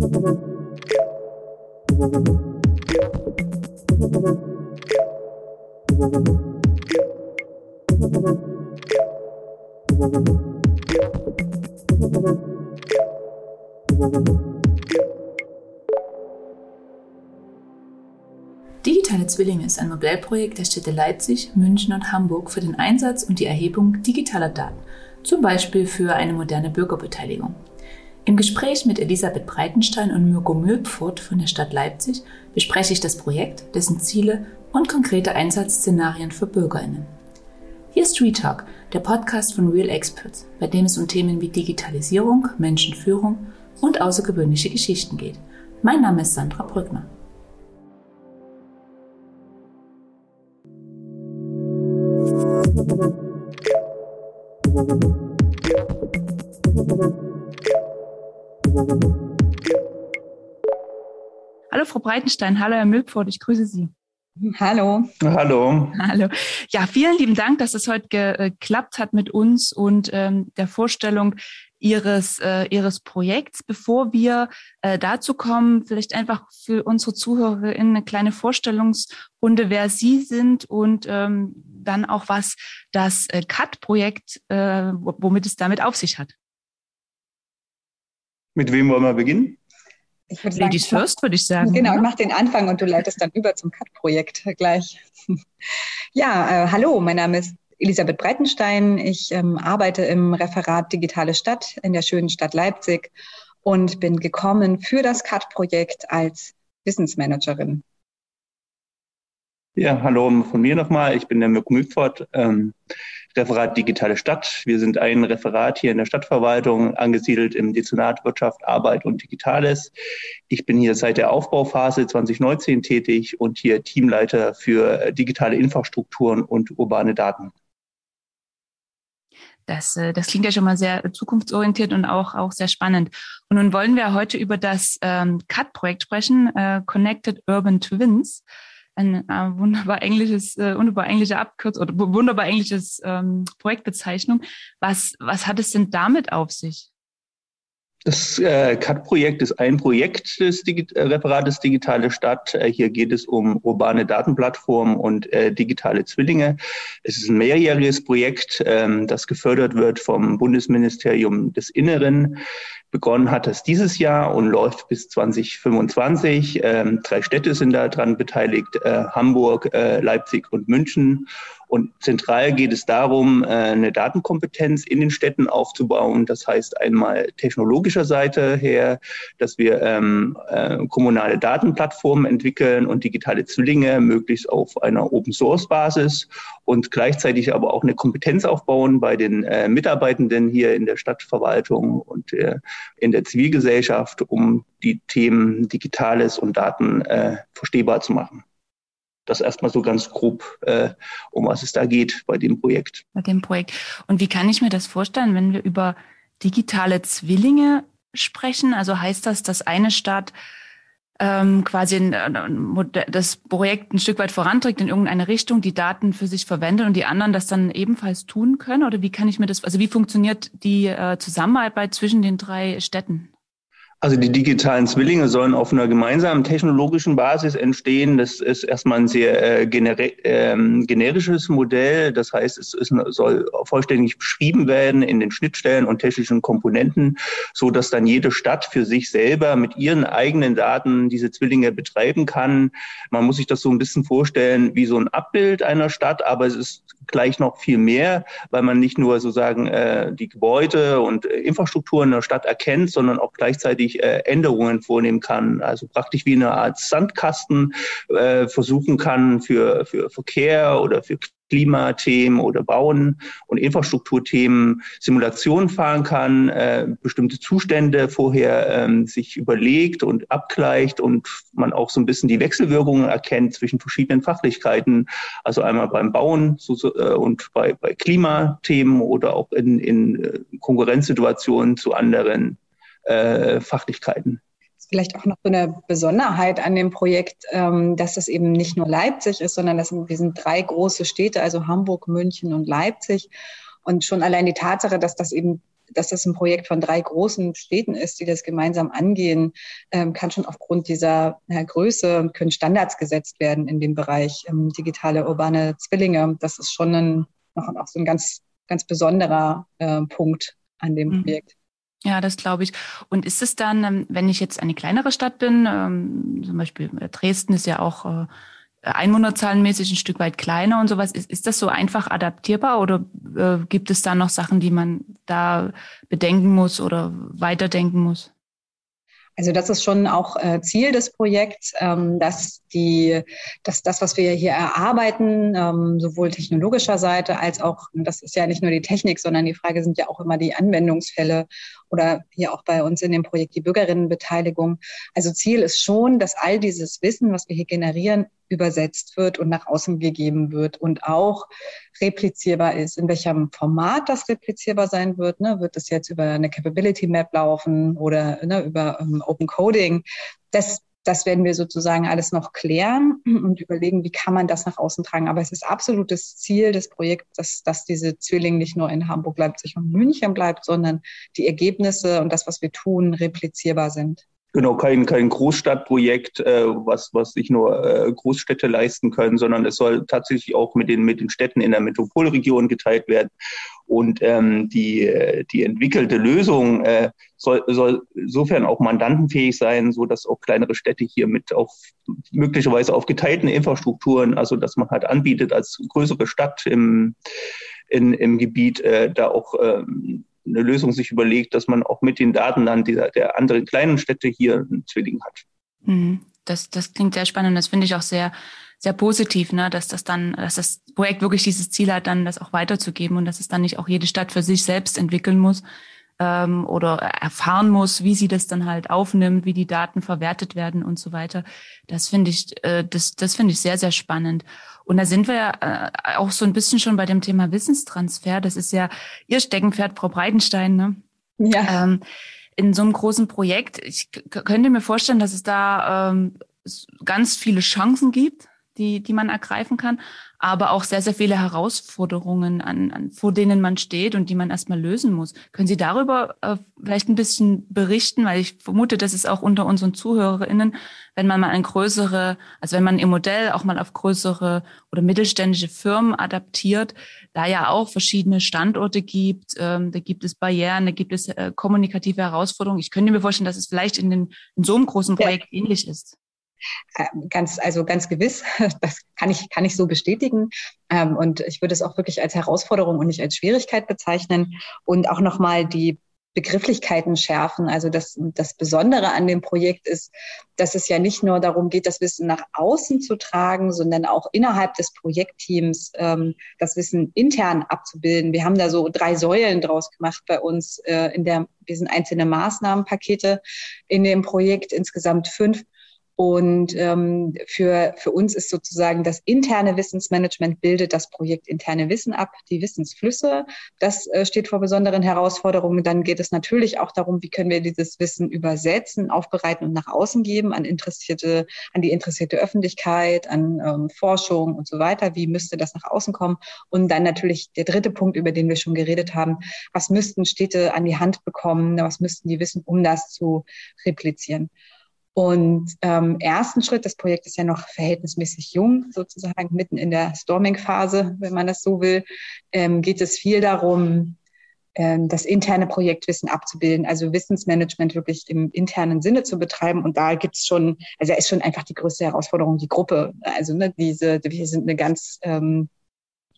Digitale Zwillinge ist ein Modellprojekt der Städte Leipzig, München und Hamburg für den Einsatz und die Erhebung digitaler Daten, zum Beispiel für eine moderne Bürgerbeteiligung. Im Gespräch mit Elisabeth Breitenstein und Mirko Mülpfurt von der Stadt Leipzig bespreche ich das Projekt, dessen Ziele und konkrete Einsatzszenarien für BürgerInnen. Hier ist Retalk, der Podcast von Real Experts, bei dem es um Themen wie Digitalisierung, Menschenführung und außergewöhnliche Geschichten geht. Mein Name ist Sandra Brückner. Frau Breitenstein, hallo Herr Mülpfort, ich grüße Sie. Hallo. Hallo. Hallo. Ja, vielen lieben Dank, dass es heute äh, geklappt hat mit uns und ähm, der Vorstellung Ihres, äh, Ihres Projekts. Bevor wir äh, dazu kommen, vielleicht einfach für unsere ZuhörerInnen eine kleine Vorstellungsrunde, wer Sie sind und ähm, dann auch, was das äh, CAT-Projekt, äh, womit es damit auf sich hat. Mit wem wollen wir beginnen? Ladies sagen, first, würde ich sagen. Genau, ich mache den Anfang und du leitest dann über zum CAT-Projekt gleich. ja, äh, hallo, mein Name ist Elisabeth Breitenstein. Ich ähm, arbeite im Referat Digitale Stadt in der schönen Stadt Leipzig und bin gekommen für das CAT-Projekt als Wissensmanagerin. Ja, hallo von mir nochmal. Ich bin der Mirko Mügfort. Ähm, Referat Digitale Stadt. Wir sind ein Referat hier in der Stadtverwaltung, angesiedelt im Dezernat Wirtschaft, Arbeit und Digitales. Ich bin hier seit der Aufbauphase 2019 tätig und hier Teamleiter für äh, digitale Infrastrukturen und urbane Daten. Das, äh, das klingt ja schon mal sehr zukunftsorientiert und auch, auch sehr spannend. Und nun wollen wir heute über das ähm, CUT-Projekt sprechen, äh, Connected Urban Twins ein äh, wunderbar englisches, äh, wunderbar englische Abkürzung oder wunderbar englisches ähm, Projektbezeichnung. Was, was hat es denn damit auf sich? Das äh, CAD-Projekt ist ein Projekt des Digi äh, Referates Digitale Stadt. Äh, hier geht es um urbane Datenplattformen und äh, digitale Zwillinge. Es ist ein mehrjähriges Projekt, ähm, das gefördert wird vom Bundesministerium des Inneren. Begonnen hat es dieses Jahr und läuft bis 2025. Ähm, drei Städte sind daran beteiligt, äh, Hamburg, äh, Leipzig und München. Und zentral geht es darum, äh, eine Datenkompetenz in den Städten aufzubauen. Das heißt einmal technologischer Seite her, dass wir ähm, äh, kommunale Datenplattformen entwickeln und digitale Zwillinge möglichst auf einer Open-Source-Basis und gleichzeitig aber auch eine Kompetenz aufbauen bei den äh, Mitarbeitenden hier in der Stadtverwaltung und äh, in der Zivilgesellschaft, um die Themen Digitales und Daten äh, verstehbar zu machen das erstmal so ganz grob, äh, um was es da geht bei dem Projekt. Bei dem Projekt. Und wie kann ich mir das vorstellen, wenn wir über digitale Zwillinge sprechen? Also heißt das, dass eine Stadt ähm, quasi äh, das Projekt ein Stück weit voranträgt in irgendeine Richtung, die Daten für sich verwendet und die anderen das dann ebenfalls tun können? Oder wie kann ich mir das, also wie funktioniert die äh, Zusammenarbeit zwischen den drei Städten? Also die digitalen Zwillinge sollen auf einer gemeinsamen technologischen Basis entstehen. Das ist erstmal ein sehr äh, ähm, generisches Modell. Das heißt, es ist, soll vollständig beschrieben werden in den Schnittstellen und technischen Komponenten, so dass dann jede Stadt für sich selber mit ihren eigenen Daten diese Zwillinge betreiben kann. Man muss sich das so ein bisschen vorstellen wie so ein Abbild einer Stadt, aber es ist gleich noch viel mehr, weil man nicht nur sozusagen äh, die Gebäude und äh, Infrastrukturen der Stadt erkennt, sondern auch gleichzeitig äh, Änderungen vornehmen kann. Also praktisch wie eine Art Sandkasten äh, versuchen kann für, für Verkehr oder für Klimathemen oder Bauen und Infrastrukturthemen Simulationen fahren kann, äh, bestimmte Zustände vorher ähm, sich überlegt und abgleicht und man auch so ein bisschen die Wechselwirkungen erkennt zwischen verschiedenen Fachlichkeiten, also einmal beim Bauen so, äh, und bei, bei Klimathemen oder auch in, in äh, Konkurrenzsituationen zu anderen äh, Fachlichkeiten vielleicht auch noch so eine Besonderheit an dem Projekt, ähm, dass das eben nicht nur Leipzig ist, sondern das sind, wir sind drei große Städte, also Hamburg, München und Leipzig. Und schon allein die Tatsache, dass das eben dass das ein Projekt von drei großen Städten ist, die das gemeinsam angehen, ähm, kann schon aufgrund dieser Größe, können Standards gesetzt werden in dem Bereich ähm, digitale urbane Zwillinge. Das ist schon ein, noch auch so ein ganz, ganz besonderer äh, Punkt an dem mhm. Projekt. Ja, das glaube ich. Und ist es dann, ähm, wenn ich jetzt eine kleinere Stadt bin, ähm, zum Beispiel Dresden ist ja auch äh, einwohnerzahlenmäßig ein Stück weit kleiner und sowas, ist, ist das so einfach adaptierbar oder äh, gibt es da noch Sachen, die man da bedenken muss oder weiterdenken muss? Also das ist schon auch äh, Ziel des Projekts, ähm, dass die, dass das, was wir hier erarbeiten, sowohl technologischer Seite als auch, das ist ja nicht nur die Technik, sondern die Frage sind ja auch immer die Anwendungsfälle oder hier auch bei uns in dem Projekt die Bürgerinnenbeteiligung. Also Ziel ist schon, dass all dieses Wissen, was wir hier generieren, übersetzt wird und nach außen gegeben wird und auch replizierbar ist. In welchem Format das replizierbar sein wird, ne? wird es jetzt über eine Capability Map laufen oder ne, über um, ähm, Open Coding? Das das werden wir sozusagen alles noch klären und überlegen, wie kann man das nach außen tragen. Aber es ist absolutes Ziel des Projekts, dass, dass diese Zwilling nicht nur in Hamburg, Leipzig und München bleibt, sondern die Ergebnisse und das, was wir tun, replizierbar sind. Genau, kein, kein Großstadtprojekt, äh, was, was sich nur äh, Großstädte leisten können, sondern es soll tatsächlich auch mit den, mit den Städten in der Metropolregion geteilt werden. Und ähm, die, die entwickelte Lösung äh, soll, soll insofern auch mandantenfähig sein, so dass auch kleinere Städte hier mit auf möglicherweise auf geteilten Infrastrukturen, also dass man halt anbietet als größere Stadt im, in, im Gebiet, äh, da auch ähm, eine Lösung sich überlegt, dass man auch mit den Daten dann dieser, der anderen kleinen Städte hier einen Zwilling hat. Mhm. Das, das klingt sehr spannend. Das finde ich auch sehr, sehr positiv, ne? dass das dann, dass das Projekt wirklich dieses Ziel hat, dann das auch weiterzugeben und dass es dann nicht auch jede Stadt für sich selbst entwickeln muss ähm, oder erfahren muss, wie sie das dann halt aufnimmt, wie die Daten verwertet werden und so weiter. Das finde ich, äh, das, das finde ich sehr, sehr spannend. Und da sind wir ja äh, auch so ein bisschen schon bei dem Thema Wissenstransfer. Das ist ja Ihr Steckenpferd, Frau Breitenstein. Ne? Ja. Ähm, in so einem großen Projekt, ich könnte mir vorstellen, dass es da ähm, ganz viele Chancen gibt, die, die man ergreifen kann aber auch sehr, sehr viele Herausforderungen, an, an, vor denen man steht und die man erstmal lösen muss. Können Sie darüber äh, vielleicht ein bisschen berichten? Weil ich vermute, dass es auch unter unseren ZuhörerInnen, wenn man mal ein größere, also wenn man Ihr Modell auch mal auf größere oder mittelständische Firmen adaptiert, da ja auch verschiedene Standorte gibt, ähm, da gibt es Barrieren, da gibt es äh, kommunikative Herausforderungen. Ich könnte mir vorstellen, dass es vielleicht in, den, in so einem großen Projekt ja. ähnlich ist. Ähm, ganz, also ganz gewiss, das kann ich, kann ich so bestätigen. Ähm, und ich würde es auch wirklich als Herausforderung und nicht als Schwierigkeit bezeichnen. Und auch nochmal die Begrifflichkeiten schärfen. Also das, das Besondere an dem Projekt ist, dass es ja nicht nur darum geht, das Wissen nach außen zu tragen, sondern auch innerhalb des Projektteams ähm, das Wissen intern abzubilden. Wir haben da so drei Säulen draus gemacht bei uns äh, in der, wir sind einzelne Maßnahmenpakete in dem Projekt, insgesamt fünf. Und ähm, für, für uns ist sozusagen das interne Wissensmanagement bildet das Projekt interne Wissen ab, die Wissensflüsse. Das äh, steht vor besonderen Herausforderungen. Dann geht es natürlich auch darum, wie können wir dieses Wissen übersetzen, aufbereiten und nach außen geben an interessierte, an die interessierte Öffentlichkeit, an ähm, Forschung und so weiter. Wie müsste das nach außen kommen? Und dann natürlich der dritte Punkt, über den wir schon geredet haben. Was müssten Städte an die Hand bekommen? Was müssten die wissen, um das zu replizieren? Und ähm, ersten Schritt, das Projekt ist ja noch verhältnismäßig jung, sozusagen mitten in der Storming-Phase, wenn man das so will, ähm, geht es viel darum, ähm, das interne Projektwissen abzubilden, also Wissensmanagement wirklich im internen Sinne zu betreiben. Und da gibt's schon, also da ist schon einfach die größte Herausforderung, die Gruppe. Also ne, diese, wir sind eine ganz ähm,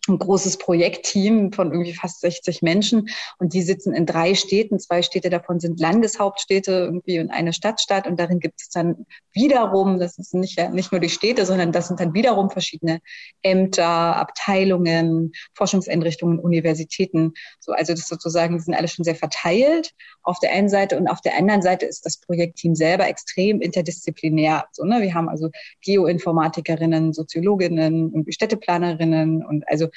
ein großes Projektteam von irgendwie fast 60 Menschen und die sitzen in drei Städten. Zwei Städte davon sind Landeshauptstädte irgendwie und eine Stadtstadt und darin gibt es dann wiederum, das ist nicht, nicht nur die Städte, sondern das sind dann wiederum verschiedene Ämter, Abteilungen, Forschungseinrichtungen, Universitäten. So, also das sozusagen, die sind alle schon sehr verteilt auf der einen Seite und auf der anderen Seite ist das Projektteam selber extrem interdisziplinär. So, ne? Wir haben also Geoinformatikerinnen, Soziologinnen Städteplanerinnen und also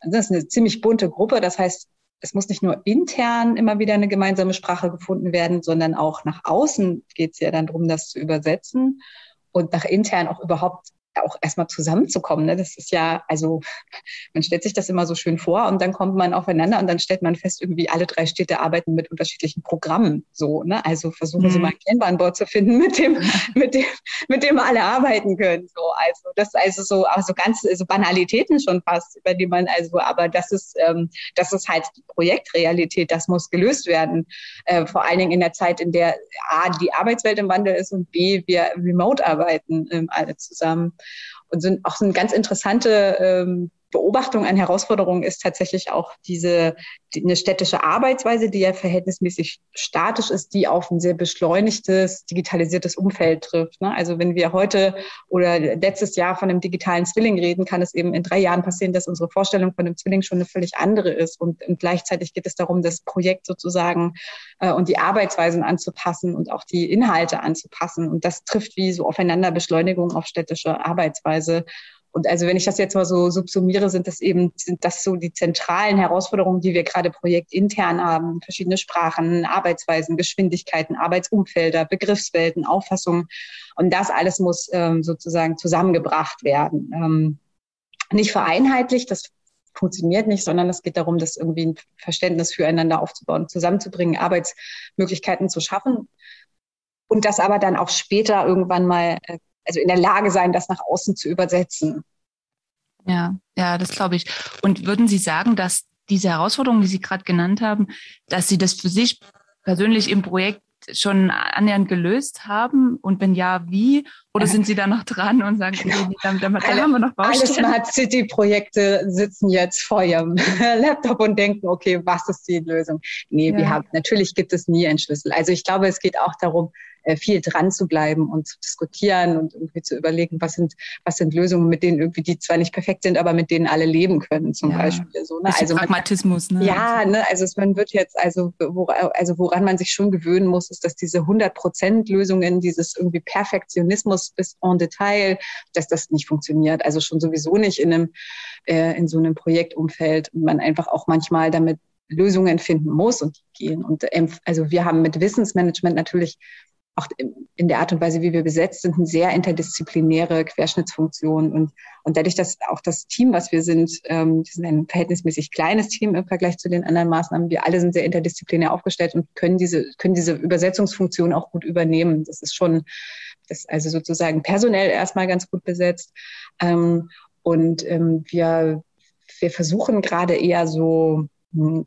das ist eine ziemlich bunte Gruppe. Das heißt, es muss nicht nur intern immer wieder eine gemeinsame Sprache gefunden werden, sondern auch nach außen geht es ja dann darum, das zu übersetzen und nach intern auch überhaupt auch erstmal zusammenzukommen. Ne? Das ist ja, also man stellt sich das immer so schön vor und dann kommt man aufeinander und dann stellt man fest, irgendwie alle drei Städte arbeiten mit unterschiedlichen Programmen. So, ne? Also versuchen mhm. Sie mal ein Kanban-Board zu finden, mit dem, mit dem, mit dem alle arbeiten können. So, also das also so, also ganz so also Banalitäten schon fast, über die man also, aber das ist, ähm, das ist halt die Projektrealität, das muss gelöst werden. Äh, vor allen Dingen in der Zeit, in der A, die Arbeitswelt im Wandel ist und B, wir remote arbeiten ähm, alle zusammen. Und sind auch so eine ganz interessante ähm, Beobachtung an Herausforderungen ist tatsächlich auch diese die, eine städtische Arbeitsweise, die ja verhältnismäßig statisch ist, die auf ein sehr beschleunigtes, digitalisiertes Umfeld trifft. Ne? Also wenn wir heute oder letztes Jahr von einem digitalen Zwilling reden, kann es eben in drei Jahren passieren, dass unsere Vorstellung von einem Zwilling schon eine völlig andere ist. Und, und gleichzeitig geht es darum, das Projekt sozusagen äh, und die Arbeitsweisen anzupassen und auch die Inhalte anzupassen. Und das trifft wie so aufeinander Beschleunigung auf städtische Arbeitsweise. Und also wenn ich das jetzt mal so subsumiere, sind das eben, sind das so die zentralen Herausforderungen, die wir gerade projektintern haben. Verschiedene Sprachen, Arbeitsweisen, Geschwindigkeiten, Arbeitsumfelder, Begriffswelten, Auffassungen. Und das alles muss ähm, sozusagen zusammengebracht werden. Ähm, nicht vereinheitlicht, das funktioniert nicht, sondern es geht darum, das irgendwie ein Verständnis füreinander aufzubauen, zusammenzubringen, Arbeitsmöglichkeiten zu schaffen und das aber dann auch später irgendwann mal äh, also in der Lage sein, das nach außen zu übersetzen. Ja, ja, das glaube ich. Und würden Sie sagen, dass diese Herausforderungen, die Sie gerade genannt haben, dass Sie das für sich persönlich im Projekt schon annähernd gelöst haben? Und wenn ja, wie? Oder sind Sie da noch dran und sagen, okay, da, da, da haben wir noch Baustellen? Alle Smart City-Projekte sitzen jetzt vor ihrem Laptop und denken, okay, was ist die Lösung? Nee, ja. wir haben, natürlich gibt es nie einen Schlüssel. Also ich glaube, es geht auch darum, äh, viel dran zu bleiben und zu diskutieren und irgendwie zu überlegen, was sind, was sind Lösungen, mit denen irgendwie die zwar nicht perfekt sind, aber mit denen alle leben können, zum ja. Beispiel. So, ne? Also Pragmatismus, ne? Ja, ne? also man wird jetzt, also, wo, also woran man sich schon gewöhnen muss, ist, dass diese 100 Prozent Lösungen, dieses irgendwie Perfektionismus bis en Detail, dass das nicht funktioniert. Also schon sowieso nicht in einem, äh, in so einem Projektumfeld und man einfach auch manchmal damit Lösungen finden muss und die gehen. Und ähm, also wir haben mit Wissensmanagement natürlich auch in der Art und Weise, wie wir besetzt sind, eine sehr interdisziplinäre Querschnittsfunktion. Und, und dadurch, dass auch das Team, was wir sind, ähm, wir sind ein verhältnismäßig kleines Team im Vergleich zu den anderen Maßnahmen, wir alle sind sehr interdisziplinär aufgestellt und können diese, können diese Übersetzungsfunktion auch gut übernehmen. Das ist schon, das ist also sozusagen personell erstmal ganz gut besetzt. Ähm, und ähm, wir, wir versuchen gerade eher so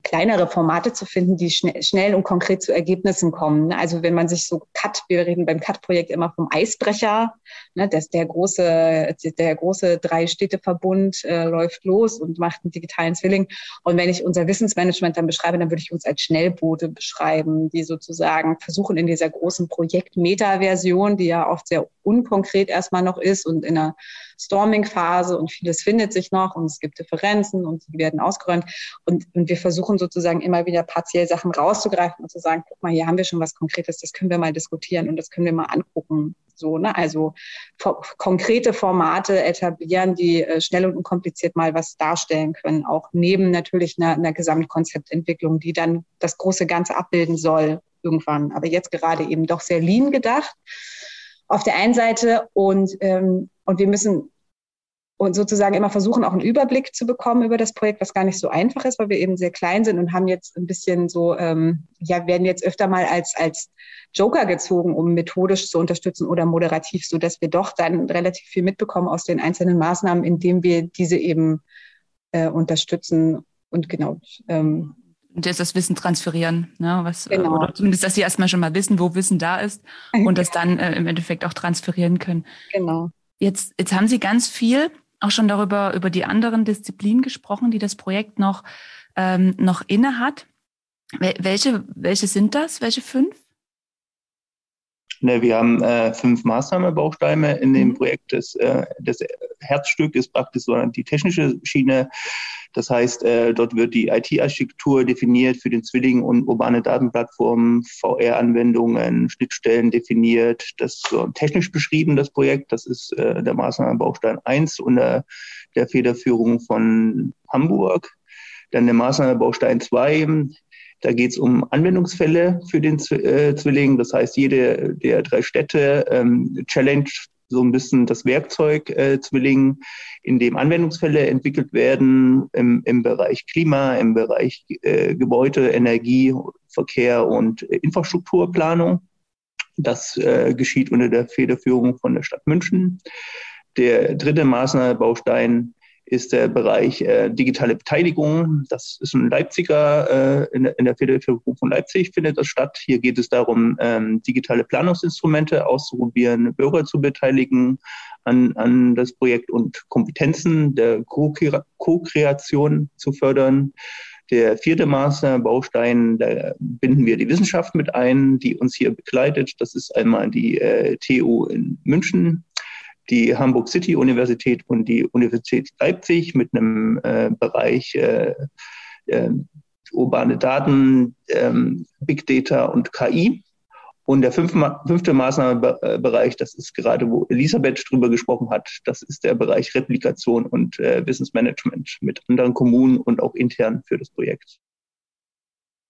kleinere Formate zu finden, die schnell, schnell und konkret zu Ergebnissen kommen. Also wenn man sich so Cut, wir reden beim Cut-Projekt immer vom Eisbrecher, ne, dass der große, der große Drei-Städte-Verbund äh, läuft los und macht einen digitalen Zwilling. Und wenn ich unser Wissensmanagement dann beschreibe, dann würde ich uns als Schnellboote beschreiben, die sozusagen versuchen in dieser großen Projekt-Meta-Version, die ja oft sehr unkonkret erstmal noch ist und in einer Storming-Phase und vieles findet sich noch und es gibt Differenzen und die werden ausgeräumt. Und, und wir versuchen sozusagen immer wieder partiell Sachen rauszugreifen und zu sagen, guck mal, hier haben wir schon was Konkretes, das können wir mal diskutieren und das können wir mal angucken. So, ne? Also konkrete Formate etablieren, die äh, schnell und unkompliziert mal was darstellen können, auch neben natürlich einer, einer Gesamtkonzeptentwicklung, die dann das große Ganze abbilden soll irgendwann. Aber jetzt gerade eben doch sehr lean gedacht auf der einen Seite und, ähm, und wir müssen und sozusagen immer versuchen, auch einen Überblick zu bekommen über das Projekt, was gar nicht so einfach ist, weil wir eben sehr klein sind und haben jetzt ein bisschen so, ähm, ja, werden jetzt öfter mal als, als Joker gezogen, um methodisch zu unterstützen oder moderativ, so dass wir doch dann relativ viel mitbekommen aus den einzelnen Maßnahmen, indem wir diese eben äh, unterstützen und genau ähm, und jetzt das Wissen transferieren, ne? Was, äh, genau. oder zumindest, dass sie erstmal schon mal wissen, wo Wissen da ist und das dann äh, im Endeffekt auch transferieren können. Genau. Jetzt, jetzt haben Sie ganz viel auch schon darüber, über die anderen Disziplinen gesprochen, die das Projekt noch, ähm, noch inne hat. Welche, welche sind das? Welche fünf? Ne, wir haben äh, fünf Maßnahmenbausteine in dem mhm. Projekt. Das, äh, das Herzstück ist praktisch so die technische Schiene. Das heißt, äh, dort wird die IT-Architektur definiert für den Zwilling und urbane Datenplattformen, VR-Anwendungen, Schnittstellen definiert. Das so technisch beschrieben, das Projekt. Das ist äh, der Maßnahmenbaustein 1 unter der Federführung von Hamburg. Dann der Maßnahmenbaustein 2 da geht es um Anwendungsfälle für den äh, Zwilling. Das heißt, jede der drei Städte ähm, challenge so ein bisschen das Werkzeug äh, Zwilling, in dem Anwendungsfälle entwickelt werden im, im Bereich Klima, im Bereich äh, Gebäude, Energie, Verkehr und Infrastrukturplanung. Das äh, geschieht unter der Federführung von der Stadt München. Der dritte Maßnahmebaustein ist der Bereich äh, digitale Beteiligung. Das ist ein Leipziger, äh, in, in, der Federführung von Leipzig findet das statt. Hier geht es darum, ähm, digitale Planungsinstrumente auszuprobieren, Bürger zu beteiligen an, an das Projekt und Kompetenzen der Co-Kreation zu fördern. Der vierte Maßnahmenbaustein, da binden wir die Wissenschaft mit ein, die uns hier begleitet. Das ist einmal die äh, TU in München, die Hamburg City Universität und die Universität Leipzig mit einem äh, Bereich äh, äh, urbane Daten, ähm, Big Data und KI. Und der fünfte, Maßnahmenbereich, das ist gerade, wo Elisabeth drüber gesprochen hat, das ist der Bereich Replikation und äh, Wissensmanagement mit anderen Kommunen und auch intern für das Projekt.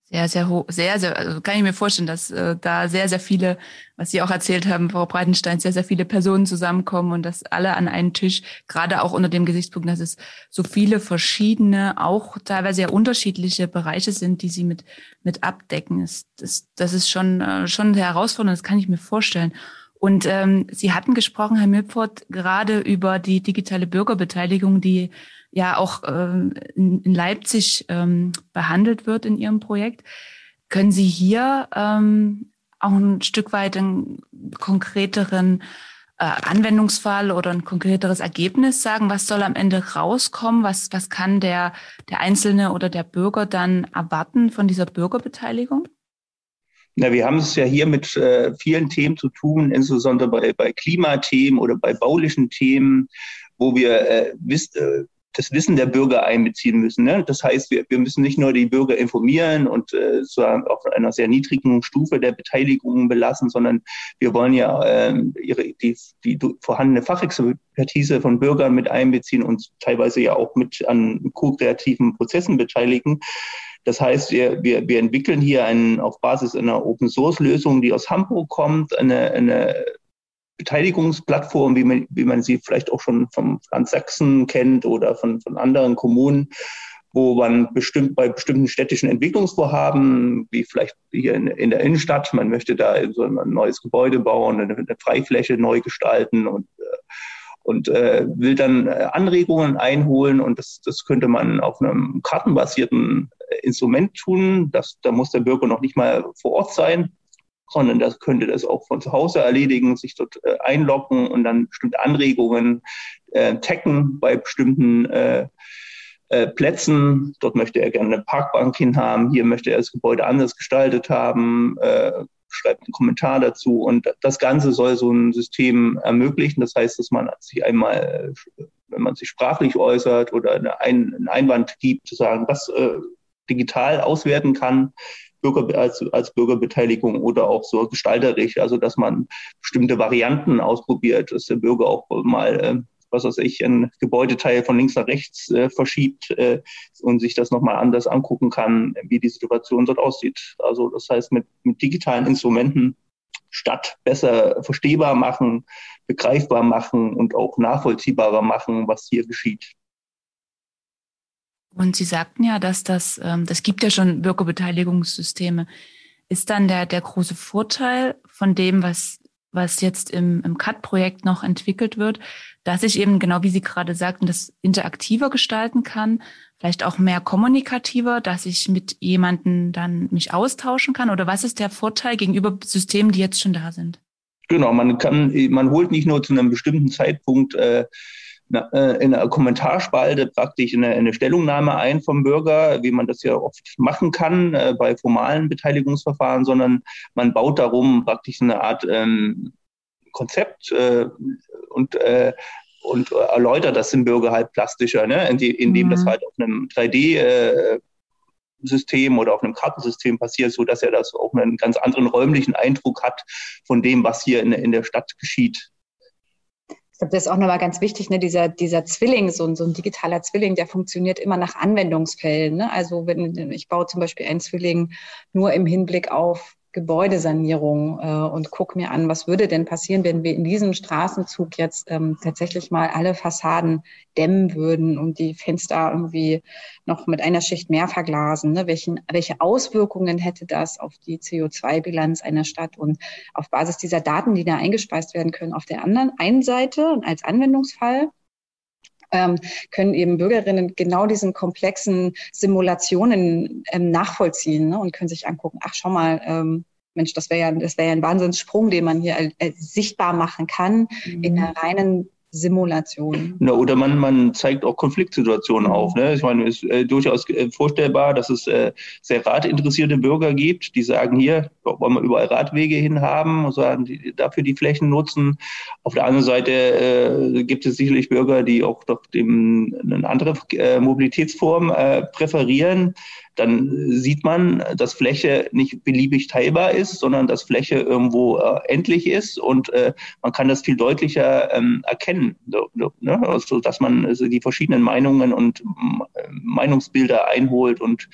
Sehr, sehr hoch, sehr, sehr, also kann ich mir vorstellen, dass äh, da sehr, sehr viele, was Sie auch erzählt haben, Frau Breitenstein, sehr, sehr viele Personen zusammenkommen und dass alle an einen Tisch, gerade auch unter dem Gesichtspunkt, dass es so viele verschiedene, auch teilweise sehr unterschiedliche Bereiche sind, die Sie mit, mit abdecken. Das, das, das ist schon, äh, schon sehr herausfordernd, das kann ich mir vorstellen. Und ähm, Sie hatten gesprochen, Herr Milford, gerade über die digitale Bürgerbeteiligung, die ja auch ähm, in, Leipzig ähm, behandelt wird in Ihrem Projekt. Können Sie hier ähm, auch ein Stück weit einen konkreteren äh, Anwendungsfall oder ein konkreteres Ergebnis sagen? Was soll am Ende rauskommen? Was, was kann der, der Einzelne oder der Bürger dann erwarten von dieser Bürgerbeteiligung? Na, wir haben es ja hier mit äh, vielen Themen zu tun, insbesondere bei, bei Klimathemen oder bei baulichen Themen, wo wir äh, wiss, äh, das Wissen der Bürger einbeziehen müssen. Ne? Das heißt, wir, wir müssen nicht nur die Bürger informieren und äh, sozusagen auf einer sehr niedrigen Stufe der Beteiligung belassen, sondern wir wollen ja äh, ihre, die, die vorhandene Fachexpertise von Bürgern mit einbeziehen und teilweise ja auch mit an ko-kreativen Prozessen beteiligen. Das heißt, wir, wir, wir entwickeln hier einen, auf Basis einer Open-Source-Lösung, die aus Hamburg kommt, eine, eine Beteiligungsplattform, wie man, wie man sie vielleicht auch schon vom Land Sachsen kennt oder von, von anderen Kommunen, wo man bestimmt bei bestimmten städtischen Entwicklungsvorhaben, wie vielleicht hier in, in der Innenstadt, man möchte da so ein neues Gebäude bauen, eine, eine Freifläche neu gestalten und äh, und äh, will dann äh, Anregungen einholen und das, das könnte man auf einem kartenbasierten Instrument tun. Das, da muss der Bürger noch nicht mal vor Ort sein sondern das könnte das auch von zu Hause erledigen, sich dort äh, einloggen und dann bestimmte Anregungen äh, taggen bei bestimmten äh, äh, Plätzen. Dort möchte er gerne eine Parkbank hinhaben, hier möchte er das Gebäude anders gestaltet haben, äh, schreibt einen Kommentar dazu und das Ganze soll so ein System ermöglichen. Das heißt, dass man sich einmal, wenn man sich sprachlich äußert oder eine Ein einen Einwand gibt, zu sagen, das äh, digital auswerten kann, Bürger, als, als Bürgerbeteiligung oder auch so gestalterisch, also dass man bestimmte Varianten ausprobiert, dass der Bürger auch mal äh, was weiß ich, ein Gebäudeteil von links nach rechts äh, verschiebt äh, und sich das nochmal anders angucken kann, wie die Situation dort aussieht. Also das heißt, mit, mit digitalen Instrumenten Stadt besser verstehbar machen, begreifbar machen und auch nachvollziehbarer machen, was hier geschieht. Und Sie sagten ja, dass das, ähm, das gibt ja schon Bürgerbeteiligungssysteme. Ist dann der, der große Vorteil von dem, was, was jetzt im, im CAD-Projekt noch entwickelt wird, dass ich eben, genau wie Sie gerade sagten, das interaktiver gestalten kann, vielleicht auch mehr kommunikativer, dass ich mit jemandem dann mich austauschen kann? Oder was ist der Vorteil gegenüber Systemen, die jetzt schon da sind? Genau, man kann, man holt nicht nur zu einem bestimmten Zeitpunkt äh, in einer Kommentarspalte praktisch eine, eine, Stellungnahme ein vom Bürger, wie man das ja oft machen kann äh, bei formalen Beteiligungsverfahren, sondern man baut darum praktisch eine Art ähm, Konzept äh, und äh, und erläutert das dem Bürger halt plastischer, ne? indem mhm. das halt auf einem 3D äh, System oder auf einem Kartensystem passiert, so dass er das auch einen ganz anderen räumlichen Eindruck hat von dem, was hier in, in der Stadt geschieht. Ich glaube, das ist auch nochmal ganz wichtig, ne? dieser, dieser Zwilling, so ein, so ein digitaler Zwilling, der funktioniert immer nach Anwendungsfällen. Ne? Also wenn ich baue zum Beispiel einen Zwilling nur im Hinblick auf Gebäudesanierung äh, und gucke mir an, was würde denn passieren, wenn wir in diesem Straßenzug jetzt ähm, tatsächlich mal alle Fassaden dämmen würden und die Fenster irgendwie noch mit einer Schicht mehr verglasen. Ne? Welchen, welche Auswirkungen hätte das auf die CO2-Bilanz einer Stadt? Und auf Basis dieser Daten, die da eingespeist werden können, auf der anderen einen Seite als Anwendungsfall ähm, können eben Bürgerinnen genau diesen komplexen Simulationen ähm, nachvollziehen ne, und können sich angucken, ach schau mal, ähm, Mensch, das wäre ja, das wäre ja ein Wahnsinnssprung, den man hier äh, sichtbar machen kann mhm. in einer reinen Simulation. Na, oder man, man zeigt auch Konfliktsituationen auf. Ne? Ich meine, es ist äh, durchaus äh, vorstellbar, dass es äh, sehr radinteressierte Bürger gibt, die sagen, hier wollen wir überall Radwege hin haben und sagen, die, dafür die Flächen nutzen. Auf der anderen Seite äh, gibt es sicherlich Bürger, die auch doch dem, eine andere äh, Mobilitätsform äh, präferieren dann sieht man, dass Fläche nicht beliebig teilbar ist, sondern dass Fläche irgendwo äh, endlich ist und äh, man kann das viel deutlicher ähm, erkennen, so, ne? also, dass man also die verschiedenen Meinungen und äh, Meinungsbilder einholt und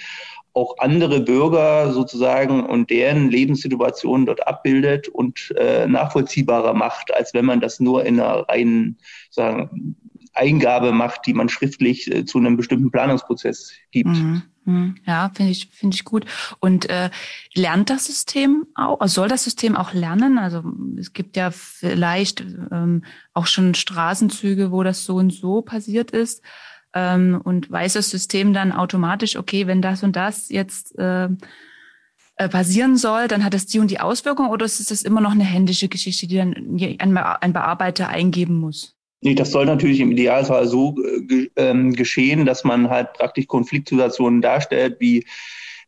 auch andere Bürger sozusagen und deren Lebenssituation dort abbildet und äh, nachvollziehbarer macht, als wenn man das nur in einer reinen sagen, Eingabe macht, die man schriftlich äh, zu einem bestimmten Planungsprozess gibt. Mhm. Hm, ja, finde ich, finde ich gut. Und äh, lernt das System auch, also soll das System auch lernen? Also es gibt ja vielleicht ähm, auch schon Straßenzüge, wo das so und so passiert ist. Ähm, und weiß das System dann automatisch, okay, wenn das und das jetzt äh, äh, passieren soll, dann hat das die und die Auswirkung oder ist das immer noch eine händische Geschichte, die dann ein Bearbeiter eingeben muss? Nee, das soll natürlich im Idealfall so äh, ähm, geschehen, dass man halt praktisch Konfliktsituationen darstellt, wie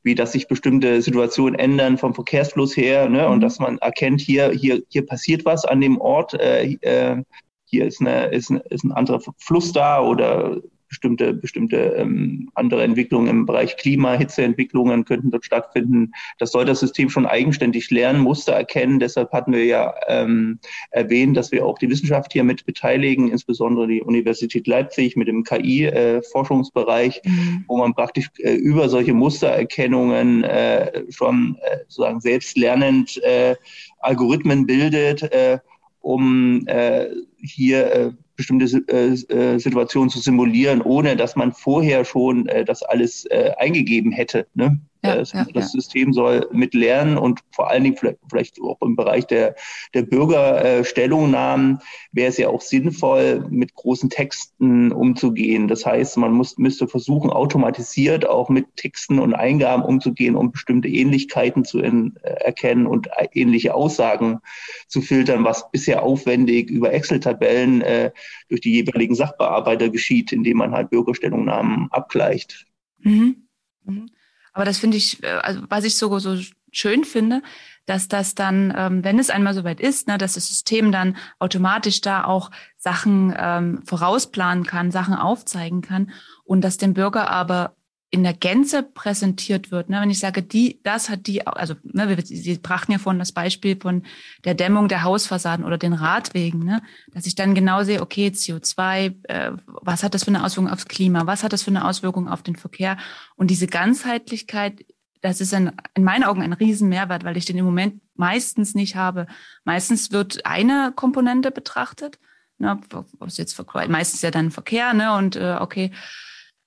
wie dass sich bestimmte Situationen ändern vom Verkehrsfluss her, ne, und mhm. dass man erkennt, hier hier hier passiert was an dem Ort, äh, äh, hier ist eine ist, eine, ist ein anderer Fluss da oder bestimmte, bestimmte ähm, andere Entwicklungen im Bereich Klima, Hitzeentwicklungen könnten dort stattfinden. Das soll das System schon eigenständig lernen, Muster erkennen. Deshalb hatten wir ja ähm, erwähnt, dass wir auch die Wissenschaft hier mit beteiligen, insbesondere die Universität Leipzig mit dem KI-Forschungsbereich, äh, mhm. wo man praktisch äh, über solche Mustererkennungen äh, schon äh, sozusagen selbst lernend äh, Algorithmen bildet, äh, um äh, hier äh, bestimmte äh, äh, Situationen zu simulieren, ohne dass man vorher schon äh, das alles äh, eingegeben hätte. Ne? Ja, das, ja, das ja. System soll mit lernen und vor allen Dingen vielleicht, vielleicht auch im Bereich der, der Bürgerstellungnahmen wäre es ja auch sinnvoll, mit großen Texten umzugehen. Das heißt, man muss, müsste versuchen, automatisiert auch mit Texten und Eingaben umzugehen, um bestimmte Ähnlichkeiten zu in, äh, erkennen und ähnliche Aussagen zu filtern, was bisher aufwendig über Excel-Tabellen äh, durch die jeweiligen Sachbearbeiter geschieht, indem man halt Bürgerstellungnahmen abgleicht. Mhm. Mhm. Aber das finde ich, äh, also was ich so, so schön finde, dass das dann, ähm, wenn es einmal soweit ist, ne, dass das System dann automatisch da auch Sachen ähm, vorausplanen kann, Sachen aufzeigen kann und dass dem Bürger aber in der Gänze präsentiert wird. Ne? Wenn ich sage, die, das hat die, also ne, Sie brachten ja vorhin das Beispiel von der Dämmung der Hausfassaden oder den Radwegen, ne? dass ich dann genau sehe, okay, CO2, äh, was hat das für eine Auswirkung aufs Klima, was hat das für eine Auswirkung auf den Verkehr und diese Ganzheitlichkeit, das ist ein, in meinen Augen ein Riesenmehrwert, weil ich den im Moment meistens nicht habe. Meistens wird eine Komponente betrachtet, ne, was jetzt meistens ja dann Verkehr, ne, und äh, okay,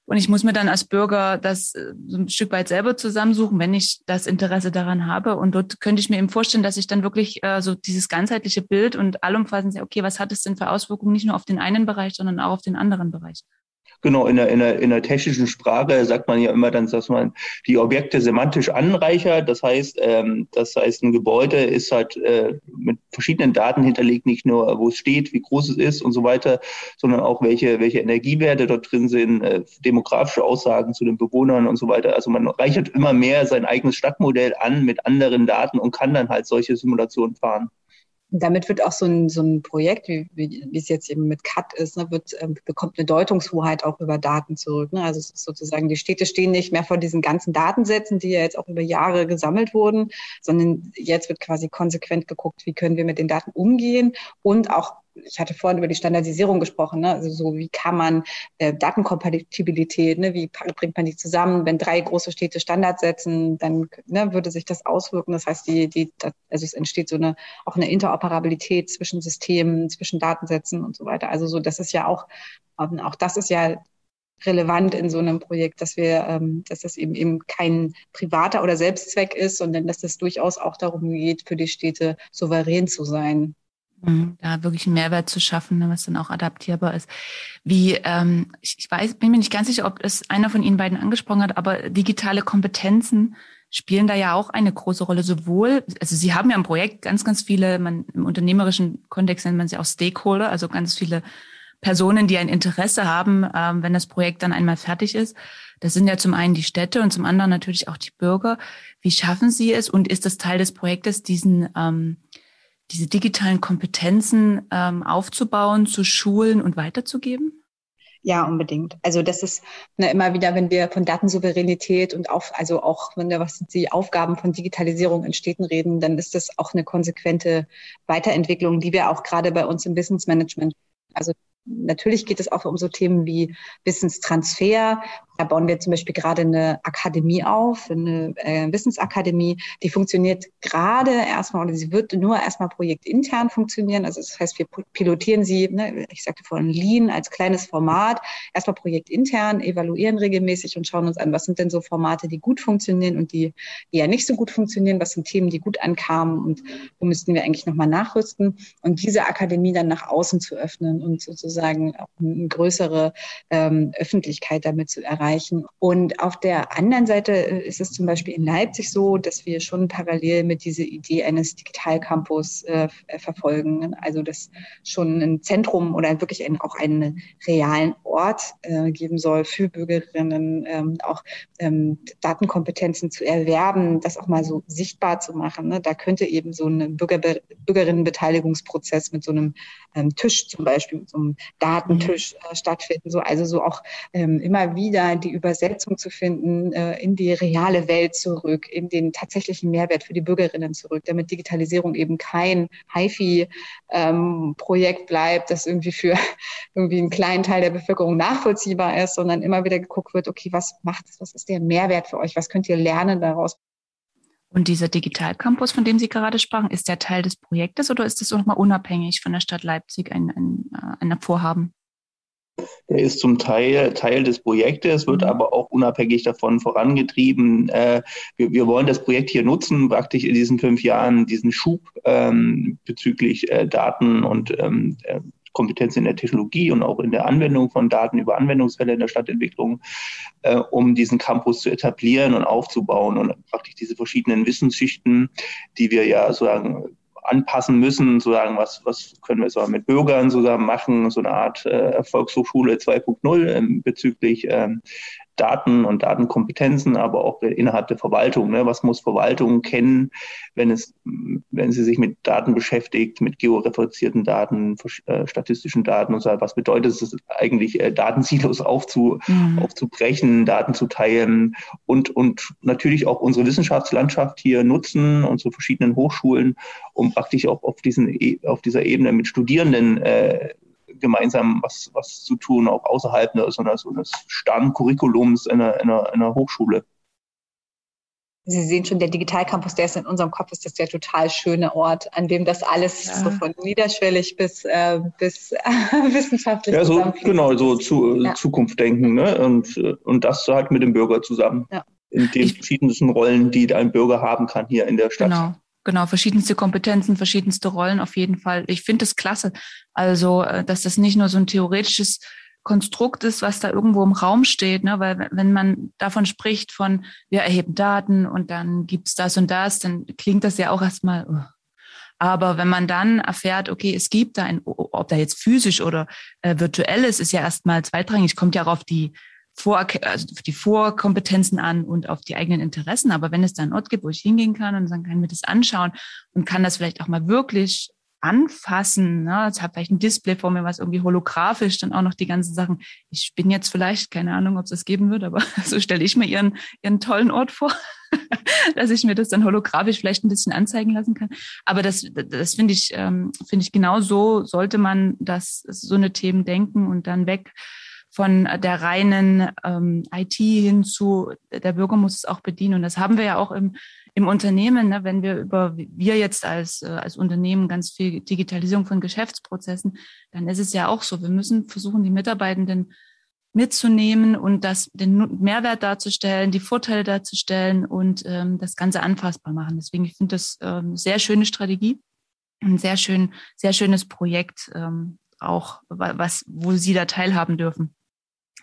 und ich muss mir dann als Bürger das äh, so ein Stück weit selber zusammensuchen, wenn ich das Interesse daran habe. Und dort könnte ich mir eben vorstellen, dass ich dann wirklich äh, so dieses ganzheitliche Bild und allumfassend sehe, okay, was hat es denn für Auswirkungen nicht nur auf den einen Bereich, sondern auch auf den anderen Bereich? Genau, in der, in, der, in der technischen Sprache sagt man ja immer dann, dass man die Objekte semantisch anreichert. Das heißt, ähm, das heißt, ein Gebäude ist halt äh, mit verschiedenen Daten hinterlegt, nicht nur, wo es steht, wie groß es ist und so weiter, sondern auch welche, welche Energiewerte dort drin sind, äh, demografische Aussagen zu den Bewohnern und so weiter. Also man reichert immer mehr sein eigenes Stadtmodell an mit anderen Daten und kann dann halt solche Simulationen fahren damit wird auch so ein, so ein Projekt, wie, wie, wie es jetzt eben mit CAT ist, ne, wird, äh, bekommt eine Deutungshoheit auch über Daten zurück. Ne? Also sozusagen die Städte stehen nicht mehr vor diesen ganzen Datensätzen, die ja jetzt auch über Jahre gesammelt wurden, sondern jetzt wird quasi konsequent geguckt, wie können wir mit den Daten umgehen und auch ich hatte vorhin über die Standardisierung gesprochen, ne? also so wie kann man äh, Datenkompatibilität, ne? wie bringt man die zusammen? Wenn drei große Städte Standards setzen, dann ne, würde sich das auswirken. Das heißt, die, die, das, also es entsteht so eine auch eine Interoperabilität zwischen Systemen, zwischen Datensätzen und so weiter. Also so, das ist ja auch ähm, auch das ist ja relevant in so einem Projekt, dass wir, ähm, dass das eben eben kein privater oder Selbstzweck ist, sondern dass es durchaus auch darum geht, für die Städte souverän zu sein. Mhm, da wirklich einen Mehrwert zu schaffen, ne, was dann auch adaptierbar ist. Wie, ähm, ich, ich weiß, bin mir nicht ganz sicher, ob es einer von Ihnen beiden angesprochen hat, aber digitale Kompetenzen spielen da ja auch eine große Rolle. Sowohl, also Sie haben ja im Projekt ganz, ganz viele, man, im unternehmerischen Kontext nennt man sie auch Stakeholder, also ganz viele Personen, die ein Interesse haben, ähm, wenn das Projekt dann einmal fertig ist. Das sind ja zum einen die Städte und zum anderen natürlich auch die Bürger. Wie schaffen Sie es und ist das Teil des Projektes, diesen, ähm, diese digitalen Kompetenzen ähm, aufzubauen, zu schulen und weiterzugeben? Ja, unbedingt. Also das ist ne, immer wieder, wenn wir von Datensouveränität und auch, also auch wenn wir was die Aufgaben von Digitalisierung in Städten reden, dann ist das auch eine konsequente Weiterentwicklung, die wir auch gerade bei uns im Wissensmanagement also natürlich geht es auch um so Themen wie Wissenstransfer. Da bauen wir zum Beispiel gerade eine Akademie auf, eine äh, Wissensakademie. Die funktioniert gerade erstmal oder sie wird nur erstmal projektintern funktionieren. Also das heißt, wir pilotieren sie, ne, ich sagte vorhin Lean als kleines Format, erstmal projektintern, evaluieren regelmäßig und schauen uns an, was sind denn so Formate, die gut funktionieren und die eher nicht so gut funktionieren, was sind Themen, die gut ankamen und wo müssten wir eigentlich nochmal nachrüsten und diese Akademie dann nach außen zu öffnen und sozusagen auch eine größere ähm, Öffentlichkeit damit zu erreichen erreichen. Und auf der anderen Seite äh, ist es zum Beispiel in Leipzig so, dass wir schon parallel mit dieser Idee eines Digitalcampus äh, äh, verfolgen. Also dass schon ein Zentrum oder wirklich ein, auch einen realen Ort äh, geben soll für Bürgerinnen, ähm, auch ähm, Datenkompetenzen zu erwerben, das auch mal so sichtbar zu machen. Ne? Da könnte eben so ein Bürger Bürgerinnenbeteiligungsprozess mit so einem ähm, Tisch zum Beispiel, mit so einem Datentisch äh, stattfinden. So, also so auch ähm, immer wieder die Übersetzung zu finden äh, in die reale Welt zurück, in den tatsächlichen Mehrwert für die Bürgerinnen zurück, damit Digitalisierung eben kein HIFI-Projekt ähm, bleibt, das irgendwie für irgendwie einen kleinen Teil der Bevölkerung nachvollziehbar ist, sondern immer wieder geguckt wird, okay, was macht es, was ist der Mehrwert für euch, was könnt ihr lernen daraus? Und dieser Digitalcampus, von dem Sie gerade sprachen, ist der Teil des Projektes oder ist das nochmal unabhängig von der Stadt Leipzig ein, ein, äh, ein Vorhaben? Der ist zum Teil Teil des Projektes, wird mhm. aber auch unabhängig davon vorangetrieben. Äh, wir, wir, wollen das Projekt hier nutzen, praktisch in diesen fünf Jahren diesen Schub ähm, bezüglich äh, Daten und ähm, äh, Kompetenz in der Technologie und auch in der Anwendung von Daten über Anwendungsfälle in der Stadtentwicklung, äh, um diesen Campus zu etablieren und aufzubauen und praktisch diese verschiedenen Wissensschichten, die wir ja sozusagen anpassen müssen, sozusagen, was, was können wir so mit Bürgern zusammen machen, so eine Art äh, Volkshochschule 2.0 ähm, bezüglich ähm, Daten und Datenkompetenzen, aber auch innerhalb der Verwaltung. Ne? Was muss Verwaltung kennen, wenn es, wenn sie sich mit Daten beschäftigt, mit georeferenzierten Daten, äh, statistischen Daten und so Was bedeutet es eigentlich, äh, Datensilos aufzu, mhm. aufzubrechen, Daten zu teilen und, und natürlich auch unsere Wissenschaftslandschaft hier nutzen, unsere verschiedenen Hochschulen, um praktisch auch auf diesen, e, auf dieser Ebene mit Studierenden äh, gemeinsam was, was zu tun, auch außerhalb ne, so eines, eines starren Curriculums einer, einer, einer Hochschule. Sie sehen schon, der Digitalcampus, der ist in unserem Kopf, ist das der total schöne Ort, an dem das alles ja. so von niederschwellig bis, äh, bis äh, wissenschaftlich Ja, so, genau, so zu, ja. Zukunft denken ne? und, und das halt mit dem Bürger zusammen. Ja. In den ich, verschiedensten Rollen, die ein Bürger haben kann hier in der Stadt. Genau. Genau, verschiedenste Kompetenzen, verschiedenste Rollen auf jeden Fall. Ich finde es klasse. Also, äh, dass das nicht nur so ein theoretisches Konstrukt ist, was da irgendwo im Raum steht, ne? weil wenn man davon spricht, von wir erheben Daten und dann gibt's das und das, dann klingt das ja auch erstmal. Uh. Aber wenn man dann erfährt, okay, es gibt da ein, ob da jetzt physisch oder äh, virtuell ist, ist ja erstmal zweitrangig, kommt ja auch auf die vor, also die Vorkompetenzen an und auf die eigenen Interessen. Aber wenn es da einen Ort gibt, wo ich hingehen kann und dann kann ich mir das anschauen und kann das vielleicht auch mal wirklich anfassen. Ne? Jetzt habe vielleicht ein Display vor mir, was irgendwie holographisch dann auch noch die ganzen Sachen. Ich bin jetzt vielleicht, keine Ahnung, ob es das geben wird, aber so stelle ich mir ihren, ihren tollen Ort vor. dass ich mir das dann holographisch vielleicht ein bisschen anzeigen lassen kann. Aber das, das finde ich, ähm, finde ich genau so sollte man das so eine Themen denken und dann weg von der reinen ähm, IT hin zu, der Bürger muss es auch bedienen. Und das haben wir ja auch im, im Unternehmen, ne, wenn wir über, wir jetzt als, äh, als Unternehmen ganz viel Digitalisierung von Geschäftsprozessen, dann ist es ja auch so. Wir müssen versuchen, die Mitarbeitenden mitzunehmen und das, den Mehrwert darzustellen, die Vorteile darzustellen und ähm, das Ganze anfassbar machen. Deswegen, ich finde das ähm, sehr schöne Strategie, ein sehr schön, sehr schönes Projekt, ähm, auch was, wo Sie da teilhaben dürfen.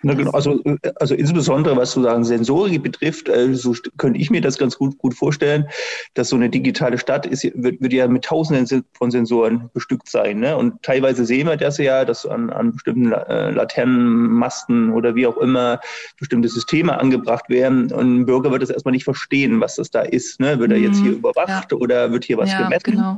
Na genau, also, also insbesondere was sozusagen Sensorik betrifft, äh, so könnte ich mir das ganz gut, gut vorstellen, dass so eine digitale Stadt ist, wird, wird ja mit tausenden von Sensoren bestückt sein. Ne? Und teilweise sehen wir das ja, dass an, an bestimmten äh, Laternenmasten oder wie auch immer bestimmte Systeme angebracht werden. Und ein Bürger wird das erstmal nicht verstehen, was das da ist. Ne? Wird er jetzt hier mhm. überwacht ja. oder wird hier was ja, gemessen? Genau.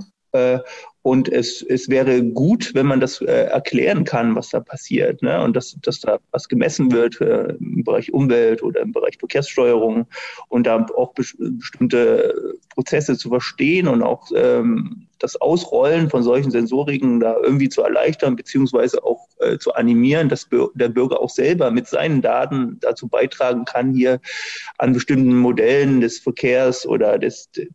Äh, und es, es wäre gut, wenn man das äh, erklären kann, was da passiert. Ne? Und dass, dass da was gemessen wird äh, im Bereich Umwelt oder im Bereich Verkehrssteuerung und da auch bestimmte Prozesse zu verstehen und auch ähm, das Ausrollen von solchen Sensoriken da irgendwie zu erleichtern, beziehungsweise auch äh, zu animieren, dass der Bürger auch selber mit seinen Daten dazu beitragen kann, hier an bestimmten Modellen des Verkehrs oder des, des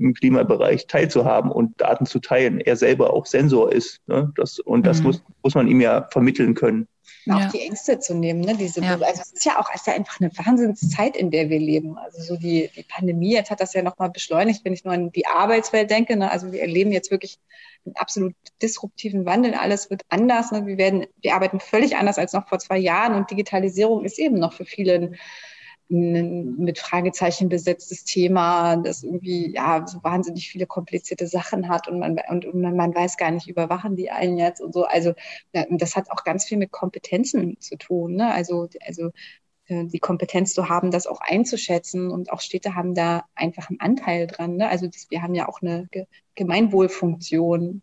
im Klimabereich teilzuhaben und Daten zu teilen. Er selber auch Sensor ist. Ne? Das, und das mhm. muss, muss man ihm ja vermitteln können auch ja. die Ängste zu nehmen. Ne? Diese, ja. Also es ist ja auch es ist ja einfach eine Wahnsinnszeit, in der wir leben. Also so die, die Pandemie jetzt hat das ja nochmal beschleunigt, wenn ich nur an die Arbeitswelt denke. Ne? Also wir erleben jetzt wirklich einen absolut disruptiven Wandel. Alles wird anders. Ne? Wir werden, wir arbeiten völlig anders als noch vor zwei Jahren und Digitalisierung ist eben noch für viele ein mit Fragezeichen besetztes Thema, das irgendwie ja so wahnsinnig viele komplizierte Sachen hat und man und, und man weiß gar nicht, überwachen die einen jetzt und so. Also das hat auch ganz viel mit Kompetenzen zu tun. Ne? Also also äh, die Kompetenz zu haben, das auch einzuschätzen und auch Städte haben da einfach einen Anteil dran. Ne? Also das, wir haben ja auch eine Gemeinwohlfunktion